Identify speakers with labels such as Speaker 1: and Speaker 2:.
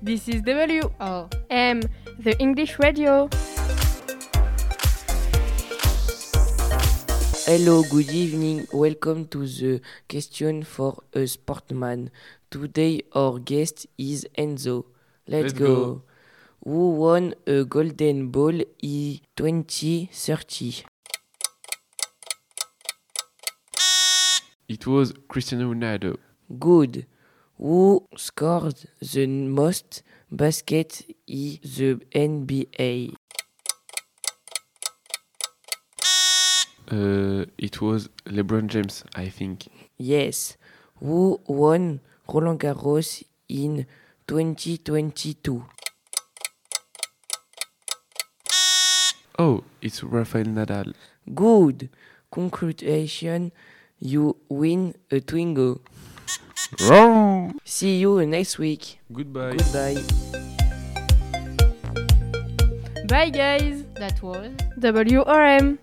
Speaker 1: This is W
Speaker 2: Oh.
Speaker 1: The English radio.
Speaker 3: Hello, good evening. Welcome to the question for a sportman. Today our guest is Enzo. Let's,
Speaker 4: Let's go.
Speaker 3: Who won a golden ball in 2030?
Speaker 4: It was Cristiano Ronaldo.
Speaker 3: Good. Who scored the most basket in the NBA?
Speaker 4: Uh, it was LeBron James, I think.
Speaker 3: Yes. Who won Roland Garros in 2022?
Speaker 4: Oh, it's Rafael Nadal.
Speaker 3: Good. Congratulations. You win a Twingo.
Speaker 4: Wrong.
Speaker 3: See you next week.
Speaker 4: Goodbye.
Speaker 3: Goodbye.
Speaker 1: Bye guys.
Speaker 2: That was.
Speaker 1: WRM.